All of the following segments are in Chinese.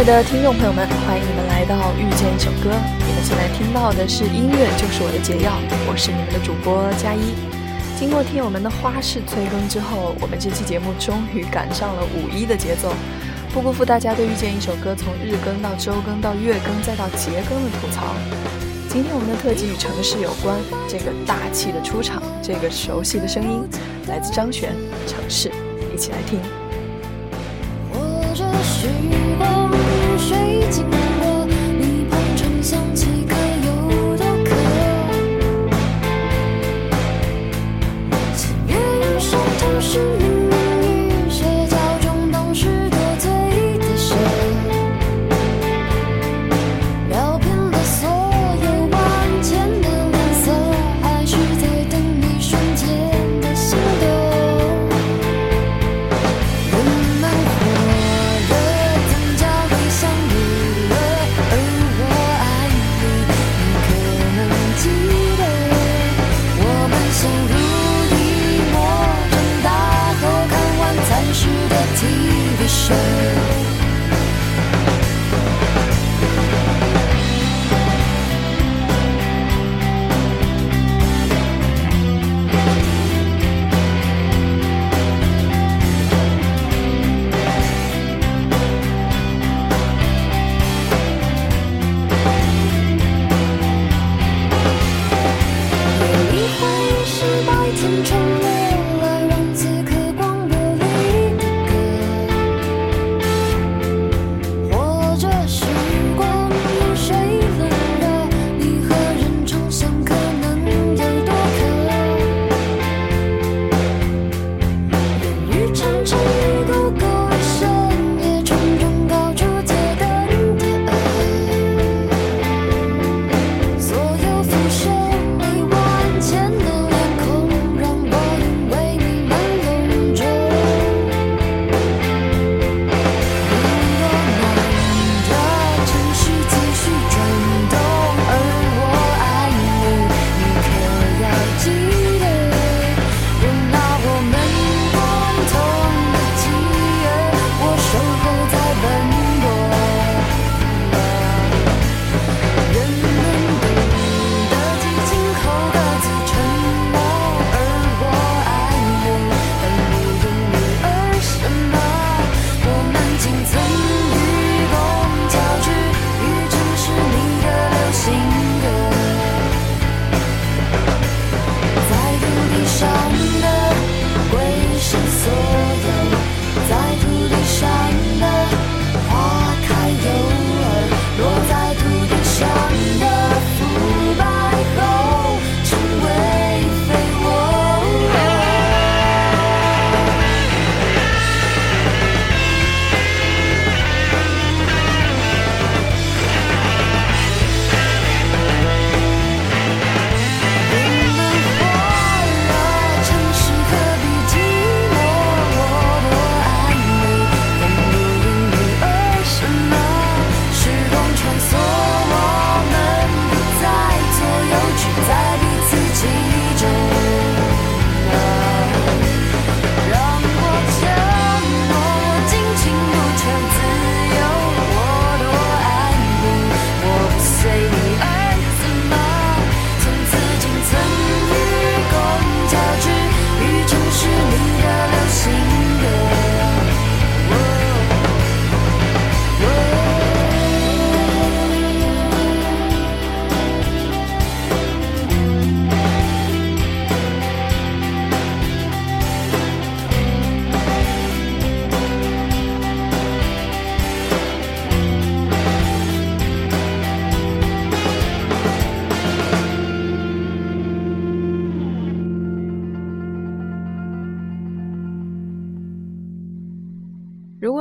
爱的听众朋友们，欢迎你们来到《遇见一首歌》。你们现在听到的是音乐就是我的解药，我是你们的主播佳一。经过听友们的花式催更之后，我们这期节目终于赶上了五一的节奏，不辜负大家对《遇见一首歌》从日更到周更到月更再到节更的吐槽。今天我们的特辑与城市有关，这个大气的出场，这个熟悉的声音，来自张悬，《城市》，一起来听。水晶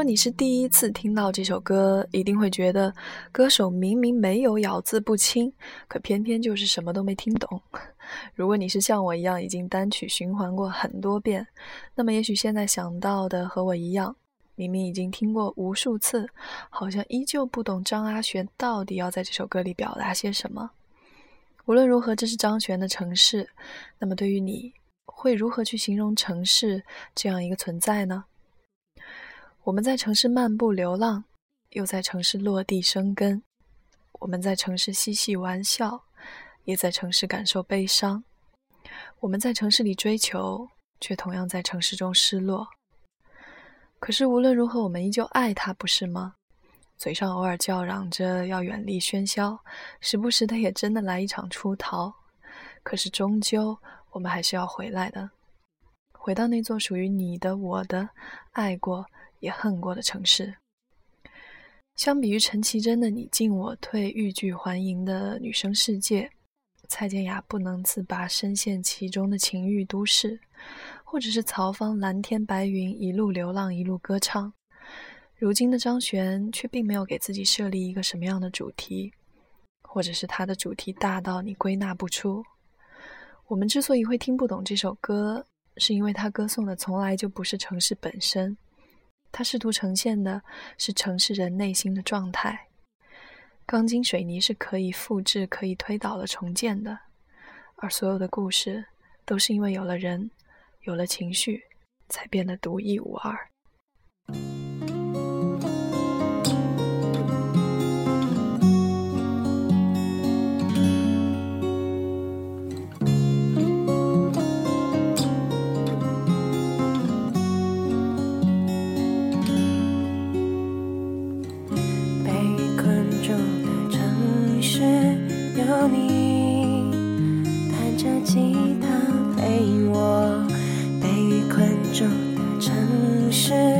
你是第一次听到这首歌，一定会觉得歌手明明没有咬字不清，可偏偏就是什么都没听懂。如果你是像我一样已经单曲循环过很多遍，那么也许现在想到的和我一样，明明已经听过无数次，好像依旧不懂张阿玄到底要在这首歌里表达些什么。无论如何，这是张悬的城市。那么对于你，会如何去形容城市这样一个存在呢？我们在城市漫步流浪，又在城市落地生根。我们在城市嬉戏玩笑，也在城市感受悲伤。我们在城市里追求，却同样在城市中失落。可是无论如何，我们依旧爱他，不是吗？嘴上偶尔叫嚷着要远离喧嚣，时不时的也真的来一场出逃。可是终究，我们还是要回来的，回到那座属于你的、我的、爱过也恨过的城市。相比于陈绮贞的“你进我退，欲拒还迎”的女生世界，蔡健雅不能自拔、深陷其中的情欲都市，或者是曹芳蓝天白云，一路流浪，一路歌唱。如今的张悬却并没有给自己设立一个什么样的主题，或者是他的主题大到你归纳不出。我们之所以会听不懂这首歌，是因为他歌颂的从来就不是城市本身。它试图呈现的是城市人内心的状态。钢筋水泥是可以复制、可以推倒的、重建的，而所有的故事都是因为有了人，有了情绪，才变得独一无二。吉他陪我被雨困住的城市。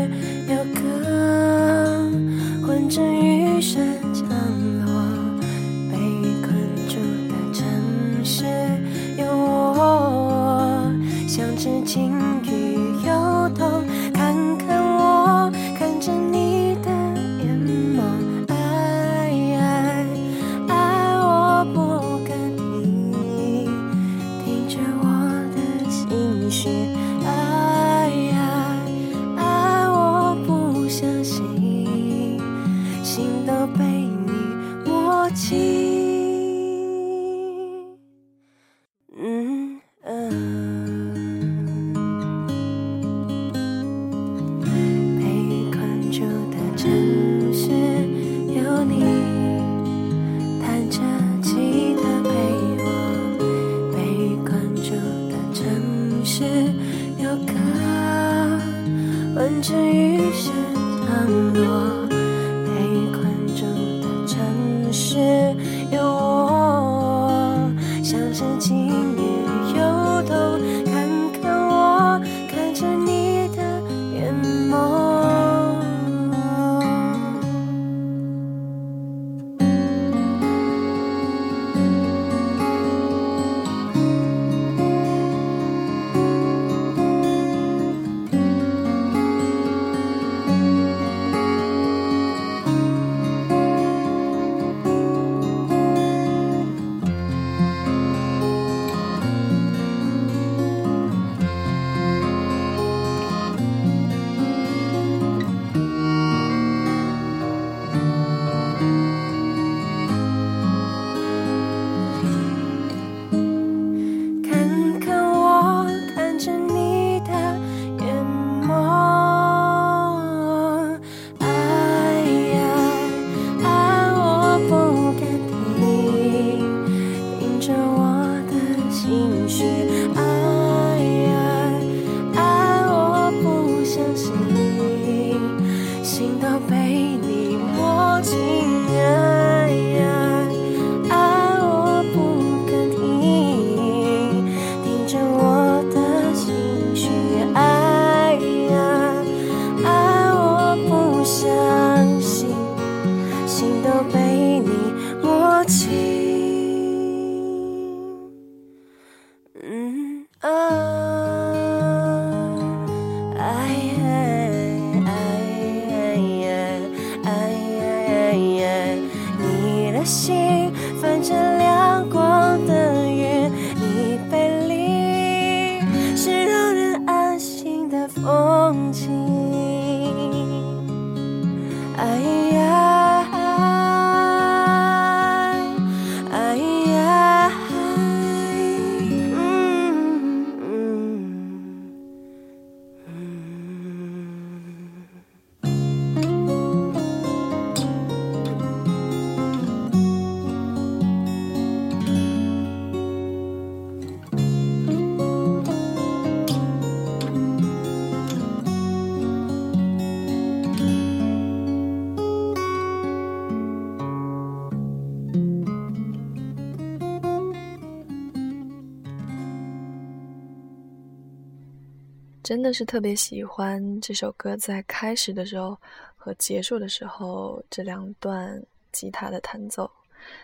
真的是特别喜欢这首歌在开始的时候和结束的时候这两段吉他的弹奏，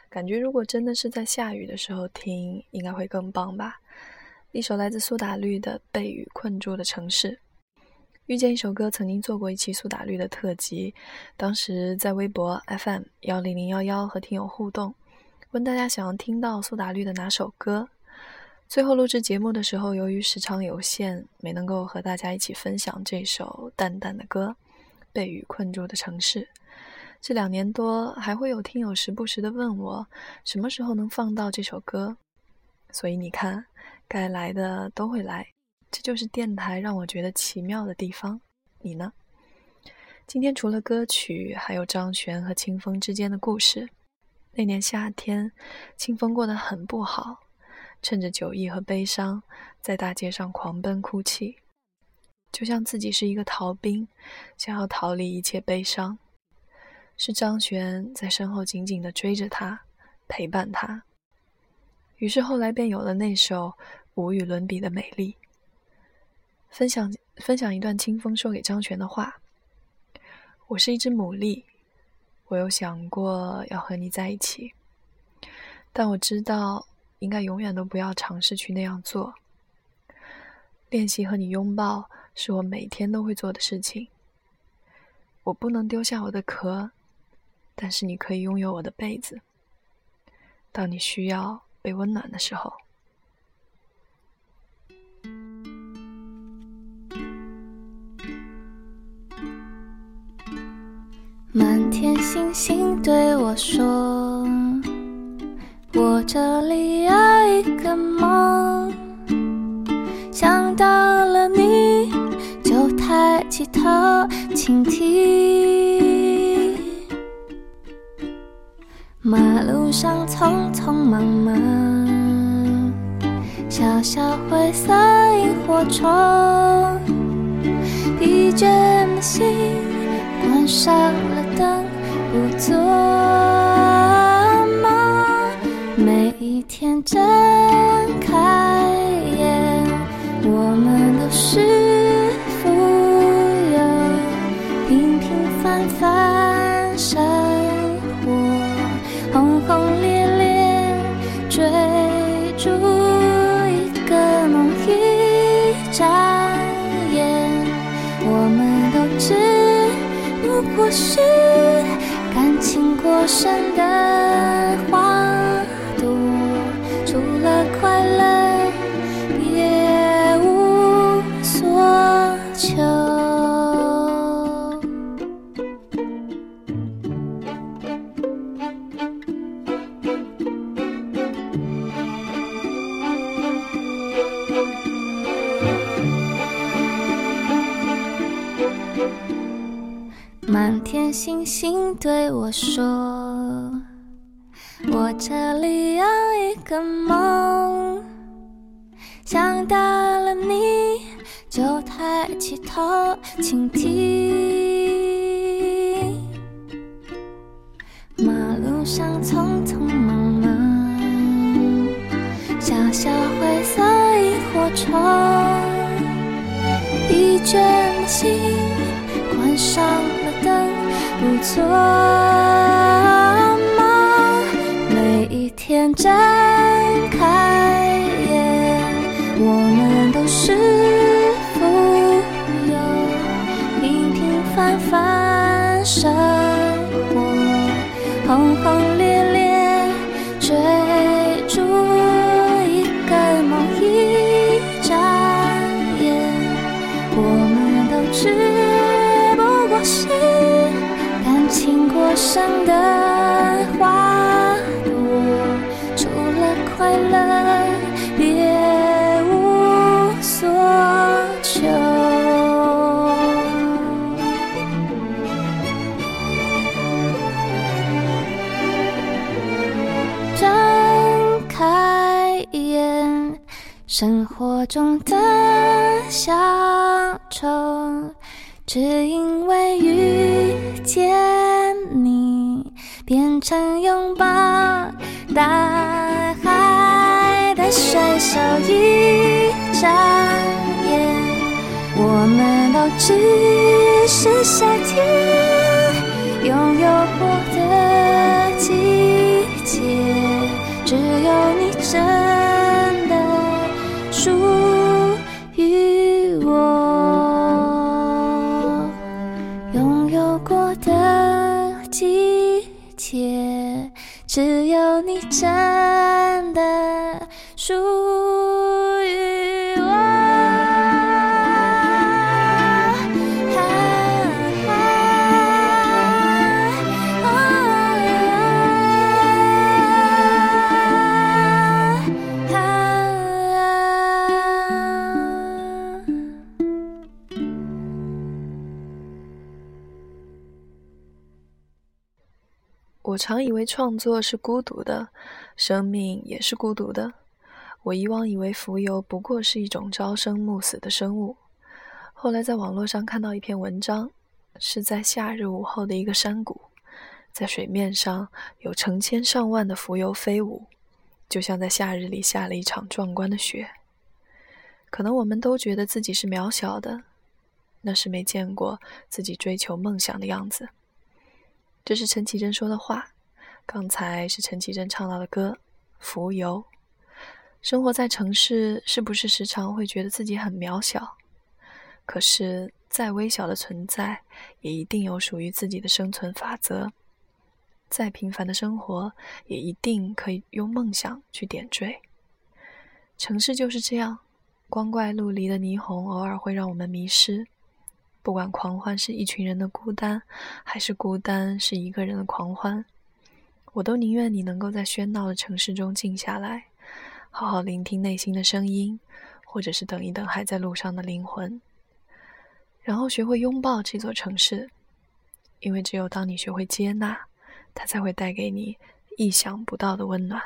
感觉如果真的是在下雨的时候听，应该会更棒吧。一首来自苏打绿的《被雨困住的城市》。遇见一首歌曾经做过一期苏打绿的特辑，当时在微博 FM 幺零零幺幺和听友互动，问大家想要听到苏打绿的哪首歌。最后录制节目的时候，由于时长有限，没能够和大家一起分享这首淡淡的歌《被雨困住的城市》。这两年多，还会有听友时不时的问我，什么时候能放到这首歌。所以你看，该来的都会来，这就是电台让我觉得奇妙的地方。你呢？今天除了歌曲，还有张悬和清风之间的故事。那年夏天，清风过得很不好。趁着酒意和悲伤，在大街上狂奔哭泣，就像自己是一个逃兵，想要逃离一切悲伤。是张悬在身后紧紧地追着他，陪伴他。于是后来便有了那首无与伦比的美丽。分享分享一段清风说给张悬的话：“我是一只牡蛎，我有想过要和你在一起，但我知道。”应该永远都不要尝试去那样做。练习和你拥抱是我每天都会做的事情。我不能丢下我的壳，但是你可以拥有我的被子。当你需要被温暖的时候。满天星星对我说。我这里有一个梦，想到了你就抬起头倾听。马路上匆匆忙忙，小小灰色萤火虫，疲倦的心关上了灯，不做。天睁开眼，我们都是富有，平平凡凡生活，轰轰烈烈追逐一个梦，一眨眼，我们都只不过是感情过深的对我说。我这里有一个梦，想到了你就抬起头倾听。马路上匆匆忙忙，小小灰色萤火虫，疲倦的心关上，错。生活中的小丑，只因为遇见你，变成拥抱大海。的水手一眨眼，我们都只是夏天拥有过的季节，只有你真属于我。拥有过的季节，只有你真的属我常以为创作是孤独的，生命也是孤独的。我以往以为浮游不过是一种朝生暮死的生物，后来在网络上看到一篇文章，是在夏日午后的一个山谷，在水面上有成千上万的浮游飞舞，就像在夏日里下了一场壮观的雪。可能我们都觉得自己是渺小的，那是没见过自己追求梦想的样子。这是陈绮贞说的话，刚才是陈绮贞唱到的歌《浮游》。生活在城市，是不是时常会觉得自己很渺小？可是，再微小的存在，也一定有属于自己的生存法则。再平凡的生活，也一定可以用梦想去点缀。城市就是这样，光怪陆离的霓虹偶尔会让我们迷失。不管狂欢是一群人的孤单，还是孤单是一个人的狂欢，我都宁愿你能够在喧闹的城市中静下来，好好聆听内心的声音，或者是等一等还在路上的灵魂，然后学会拥抱这座城市，因为只有当你学会接纳，它才会带给你意想不到的温暖。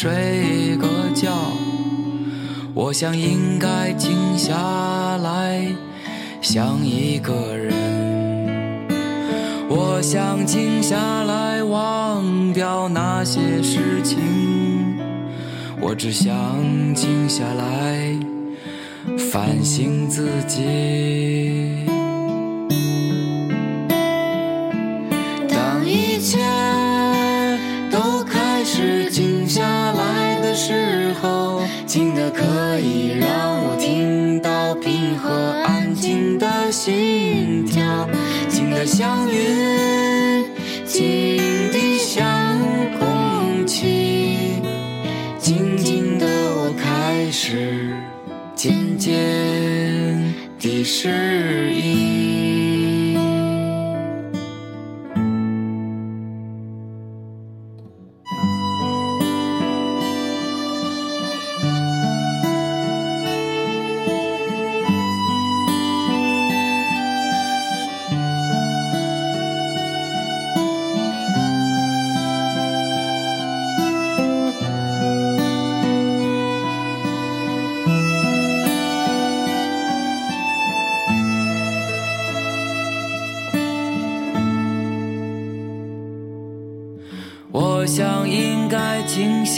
睡个觉，我想应该静下来想一个人，我想静下来忘掉那些事情，我只想静下来反省自己。和安静的心跳，静的像云，静的像空气，静静的我开始渐渐地适应。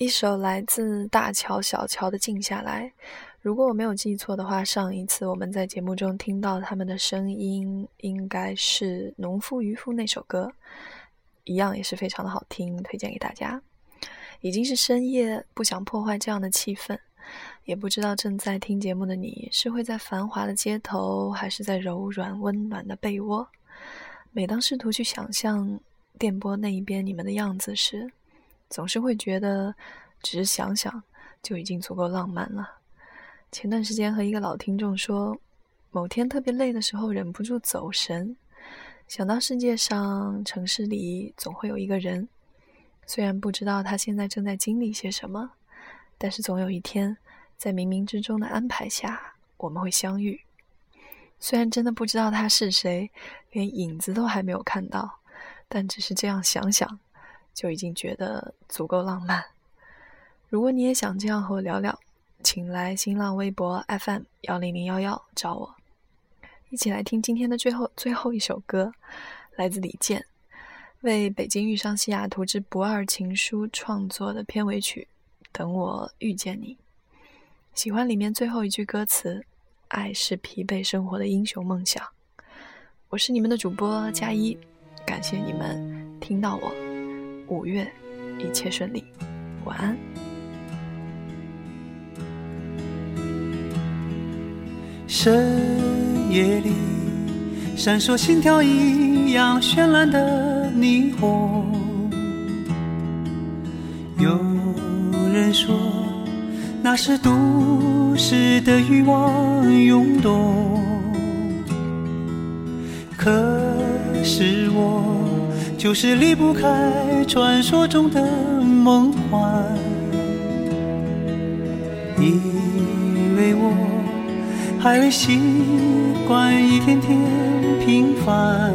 一首来自大乔小乔的《静下来》。如果我没有记错的话，上一次我们在节目中听到他们的声音，应该是《农夫渔夫》那首歌，一样也是非常的好听，推荐给大家。已经是深夜，不想破坏这样的气氛，也不知道正在听节目的你是会在繁华的街头，还是在柔软温暖的被窝。每当试图去想象电波那一边你们的样子时，总是会觉得，只是想想就已经足够浪漫了。前段时间和一个老听众说，某天特别累的时候，忍不住走神，想到世界上、城市里总会有一个人，虽然不知道他现在正在经历些什么，但是总有一天，在冥冥之中的安排下，我们会相遇。虽然真的不知道他是谁，连影子都还没有看到，但只是这样想想。就已经觉得足够浪漫。如果你也想这样和我聊聊，请来新浪微博 FM 幺零零幺幺找我，一起来听今天的最后最后一首歌，来自李健为《北京遇上西雅图之不二情书》创作的片尾曲《等我遇见你》。喜欢里面最后一句歌词：“爱是疲惫生活的英雄梦想。”我是你们的主播佳一，感谢你们听到我。五月，一切顺利，晚安。深夜里，闪烁心跳一样绚烂的霓虹。有人说，那是都市的欲望涌动。可是我。就是离不开传说中的梦幻，因为我还未习惯一天天平凡。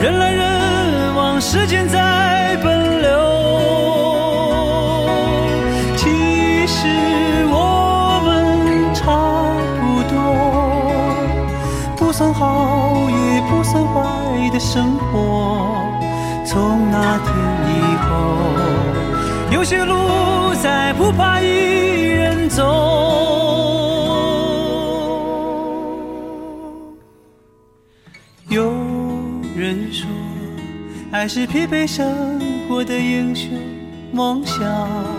人来人往时间在奔流。其实我们差不多，不算好也不算坏的生活。从那天以后，有些路再不怕一人走。还是疲惫生活的英雄梦想。